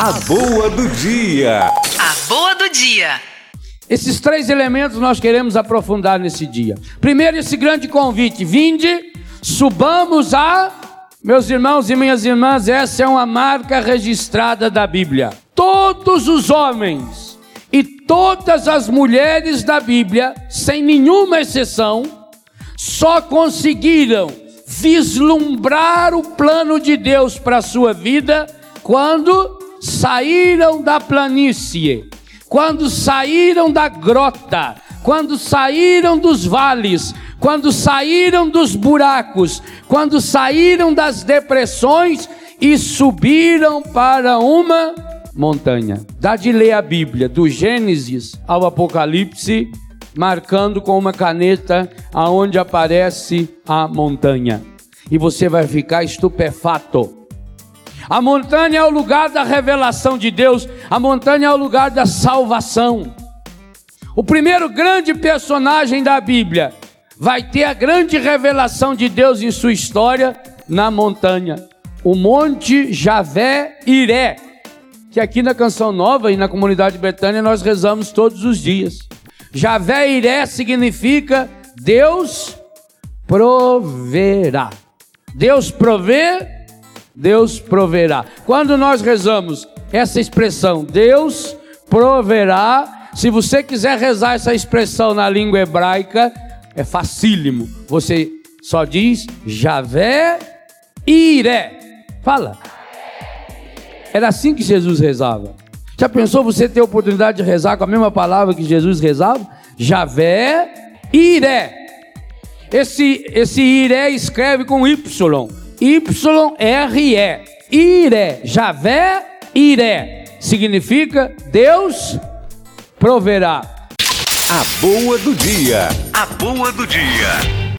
A boa do dia. A boa do dia. Esses três elementos nós queremos aprofundar nesse dia. Primeiro, esse grande convite: vinde, subamos a. Meus irmãos e minhas irmãs, essa é uma marca registrada da Bíblia. Todos os homens e todas as mulheres da Bíblia, sem nenhuma exceção, só conseguiram vislumbrar o plano de Deus para a sua vida quando saíram da planície, quando saíram da grota, quando saíram dos vales, quando saíram dos buracos, quando saíram das depressões e subiram para uma montanha. Dá de ler a Bíblia, do Gênesis ao Apocalipse, marcando com uma caneta aonde aparece a montanha. E você vai ficar estupefato. A montanha é o lugar da revelação de Deus, a montanha é o lugar da salvação. O primeiro grande personagem da Bíblia vai ter a grande revelação de Deus em sua história na montanha, o Monte Javé Iré, que aqui na Canção Nova e na comunidade Betânia nós rezamos todos os dias. Javé Iré significa Deus proverá. Deus provê, Deus proverá. Quando nós rezamos essa expressão, Deus proverá, se você quiser rezar essa expressão na língua hebraica, é facílimo. Você só diz Javé Iré. Fala. Era assim que Jesus rezava. Já pensou você ter a oportunidade de rezar com a mesma palavra que Jesus rezava? Javé, Iré. Esse, esse Iré escreve com Y. Y-R-E. Iré. Javé, Iré. Significa Deus proverá. A boa do dia. A boa do dia.